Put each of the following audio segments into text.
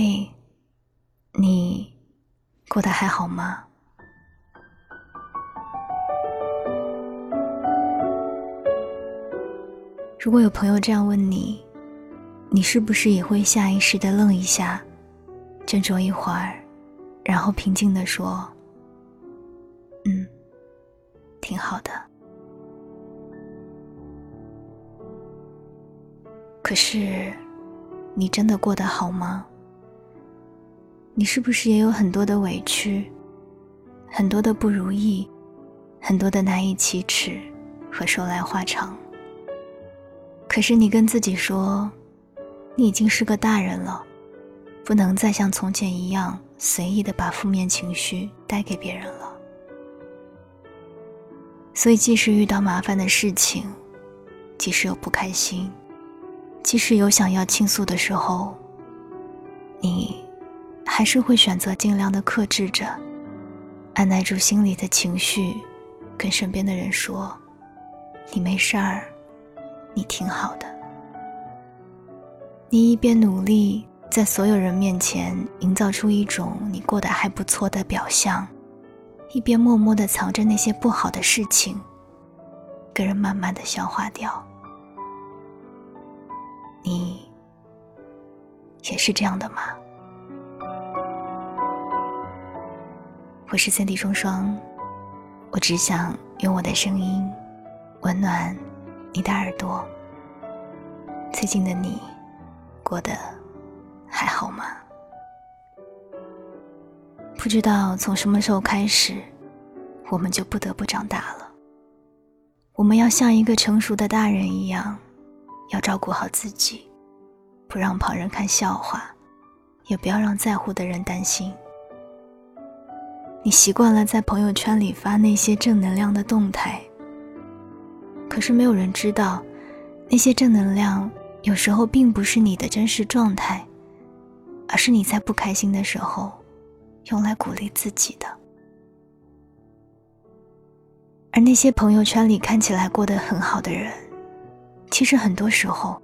嘿，你过得还好吗？如果有朋友这样问你，你是不是也会下意识的愣一下，斟酌一会儿，然后平静的说：“嗯，挺好的。”可是，你真的过得好吗？你是不是也有很多的委屈，很多的不如意，很多的难以启齿和说来话长？可是你跟自己说，你已经是个大人了，不能再像从前一样随意的把负面情绪带给别人了。所以，即使遇到麻烦的事情，即使有不开心，即使有想要倾诉的时候，你。还是会选择尽量的克制着，按耐住心里的情绪，跟身边的人说：“你没事儿，你挺好的。”你一边努力在所有人面前营造出一种你过得还不错的表象，一边默默的藏着那些不好的事情，跟人慢慢的消化掉。你也是这样的吗？我是三弟双双，我只想用我的声音温暖你的耳朵。最近的你过得还好吗？不知道从什么时候开始，我们就不得不长大了。我们要像一个成熟的大人一样，要照顾好自己，不让旁人看笑话，也不要让在乎的人担心。你习惯了在朋友圈里发那些正能量的动态，可是没有人知道，那些正能量有时候并不是你的真实状态，而是你在不开心的时候用来鼓励自己的。而那些朋友圈里看起来过得很好的人，其实很多时候，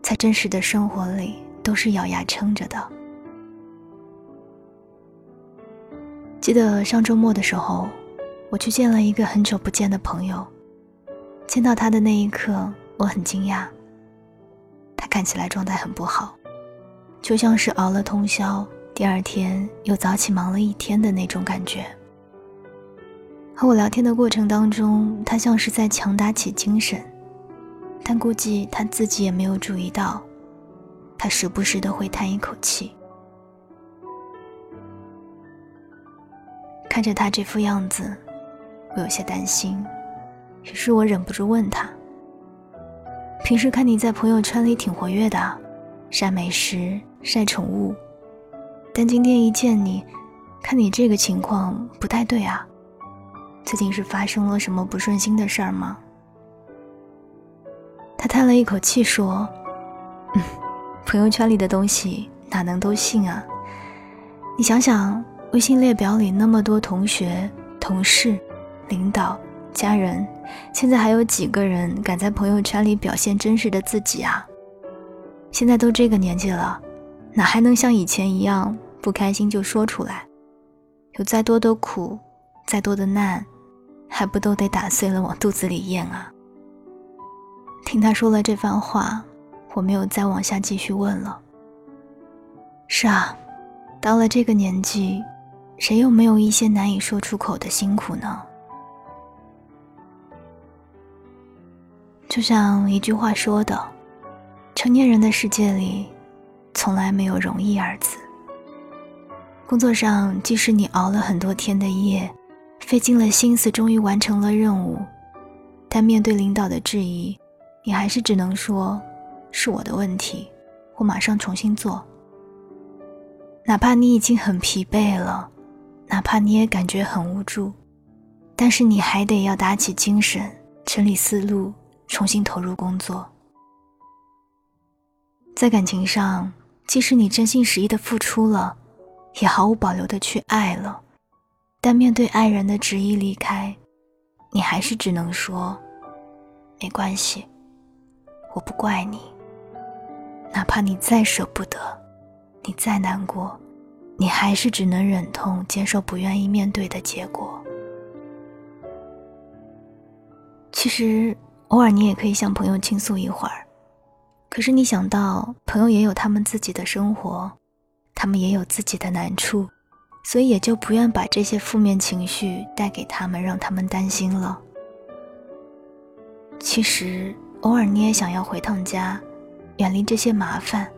在真实的生活里都是咬牙撑着的。记得上周末的时候，我去见了一个很久不见的朋友。见到他的那一刻，我很惊讶。他看起来状态很不好，就像是熬了通宵，第二天又早起忙了一天的那种感觉。和我聊天的过程当中，他像是在强打起精神，但估计他自己也没有注意到，他时不时的会叹一口气。看着他这副样子，我有些担心，于是我忍不住问他：“平时看你在朋友圈里挺活跃的，晒美食、晒宠物，但今天一见你，看你这个情况不太对啊，最近是发生了什么不顺心的事儿吗？”他叹了一口气说：“嗯，朋友圈里的东西哪能都信啊？你想想。”微信列表里那么多同学、同事、领导、家人，现在还有几个人敢在朋友圈里表现真实的自己啊？现在都这个年纪了，哪还能像以前一样不开心就说出来？有再多的苦，再多的难，还不都得打碎了往肚子里咽啊？听他说了这番话，我没有再往下继续问了。是啊，到了这个年纪。谁又没有一些难以说出口的辛苦呢？就像一句话说的：“成年人的世界里，从来没有容易二字。”工作上，即使你熬了很多天的夜，费尽了心思，终于完成了任务，但面对领导的质疑，你还是只能说：“是我的问题，我马上重新做。”哪怕你已经很疲惫了。哪怕你也感觉很无助，但是你还得要打起精神，整理思路，重新投入工作。在感情上，即使你真心实意的付出了，也毫无保留的去爱了，但面对爱人的执意离开，你还是只能说，没关系，我不怪你。哪怕你再舍不得，你再难过，你还是只能忍痛接受不愿意面对的结果。其实，偶尔你也可以向朋友倾诉一会儿，可是你想到朋友也有他们自己的生活，他们也有自己的难处，所以也就不愿把这些负面情绪带给他们，让他们担心了。其实，偶尔你也想要回趟家，远离这些麻烦。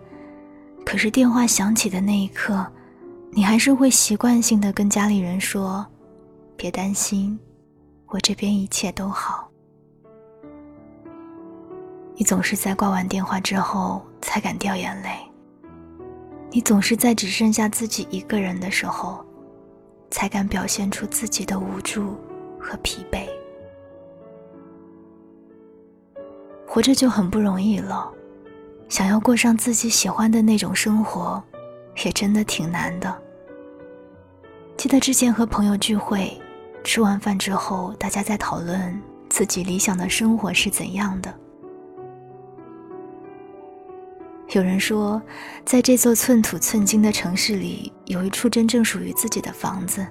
可是电话响起的那一刻，你还是会习惯性的跟家里人说：“别担心，我这边一切都好。”你总是在挂完电话之后才敢掉眼泪。你总是在只剩下自己一个人的时候，才敢表现出自己的无助和疲惫。活着就很不容易了。想要过上自己喜欢的那种生活，也真的挺难的。记得之前和朋友聚会，吃完饭之后，大家在讨论自己理想的生活是怎样的。有人说，在这座寸土寸金的城市里，有一处真正属于自己的房子，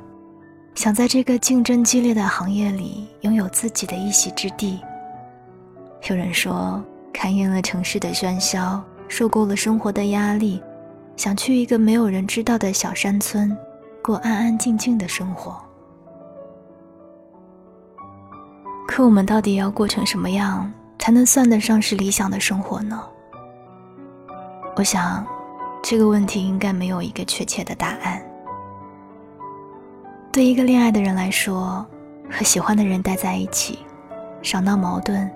想在这个竞争激烈的行业里拥有自己的一席之地。有人说。看厌了城市的喧嚣，受够了生活的压力，想去一个没有人知道的小山村，过安安静静的生活。可我们到底要过成什么样，才能算得上是理想的生活呢？我想，这个问题应该没有一个确切的答案。对一个恋爱的人来说，和喜欢的人待在一起，少闹矛盾。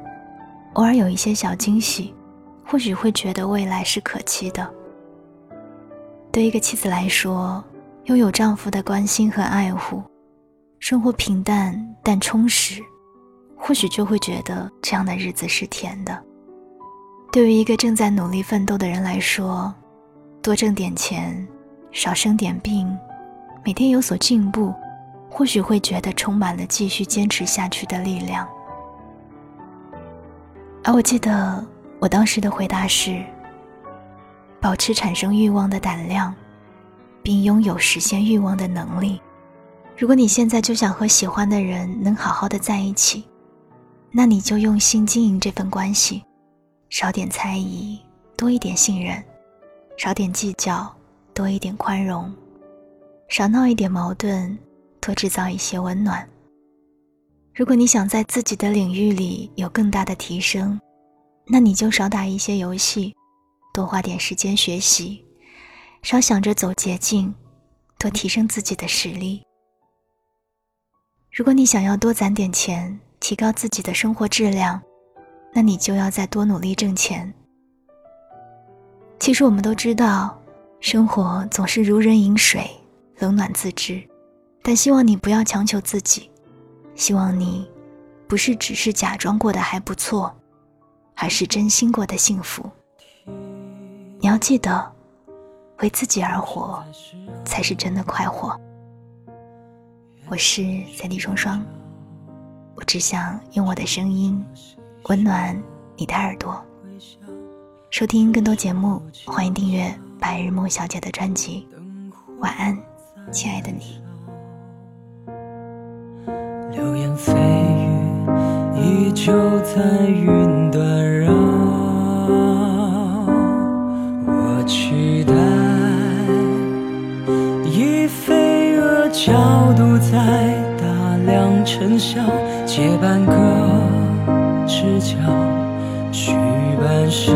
偶尔有一些小惊喜，或许会觉得未来是可期的。对一个妻子来说，拥有丈夫的关心和爱护，生活平淡但充实，或许就会觉得这样的日子是甜的。对于一个正在努力奋斗的人来说，多挣点钱，少生点病，每天有所进步，或许会觉得充满了继续坚持下去的力量。而我记得我当时的回答是：保持产生欲望的胆量，并拥有实现欲望的能力。如果你现在就想和喜欢的人能好好的在一起，那你就用心经营这份关系，少点猜疑，多一点信任；少点计较，多一点宽容；少闹一点矛盾，多制造一些温暖。如果你想在自己的领域里有更大的提升，那你就少打一些游戏，多花点时间学习，少想着走捷径，多提升自己的实力。如果你想要多攒点钱，提高自己的生活质量，那你就要再多努力挣钱。其实我们都知道，生活总是如人饮水，冷暖自知，但希望你不要强求自己。希望你，不是只是假装过得还不错，而是真心过得幸福。你要记得，为自己而活，才是真的快活。我是三 D 双双，我只想用我的声音，温暖你的耳朵。收听更多节目，欢迎订阅白日梦小姐的专辑。晚安，亲爱的你。流言蜚语依旧在云端笑，借半个知角，续半生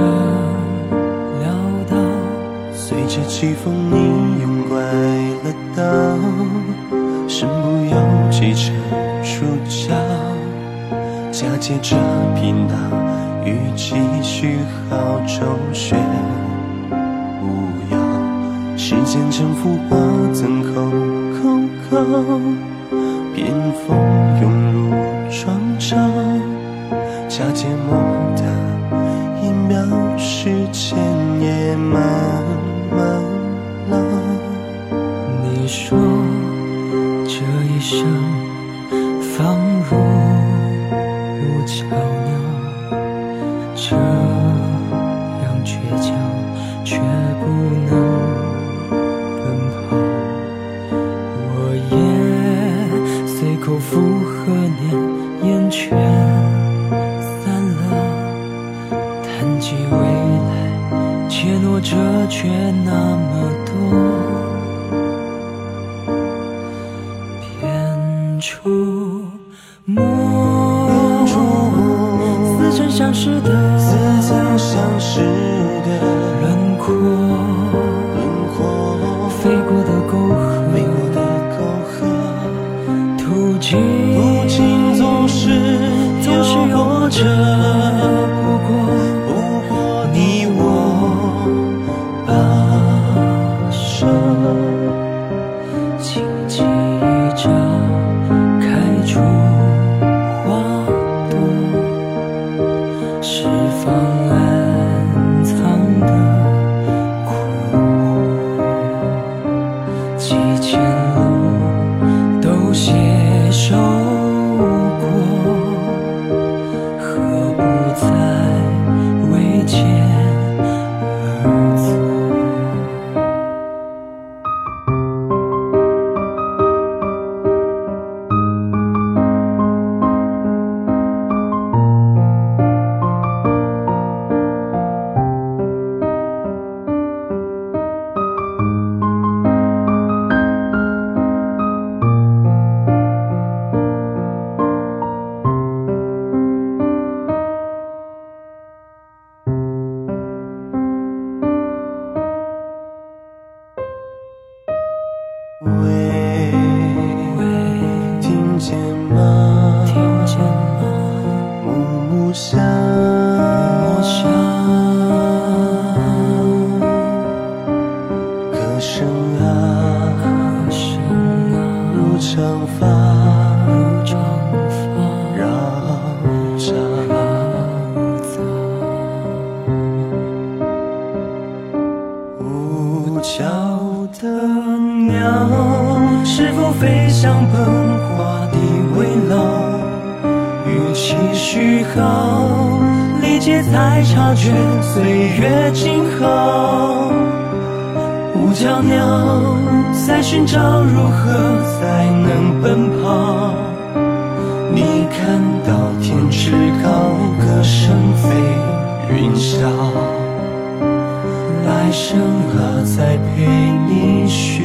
潦倒。随着季风，你用拐了刀，身不由己成。主角嫁接着频道，与继续好周旋无恙。时间沉浮化曾口口口，迎风涌入庄周，假睫末的一秒，时间也慢慢了。你说这一生。仿若无常全散了谈及未来怯懦者却那么 show. 察觉岁月静好。无脚鸟在寻找如何才能奔跑？你看到天之高歌声飞云霄来生啊再陪你续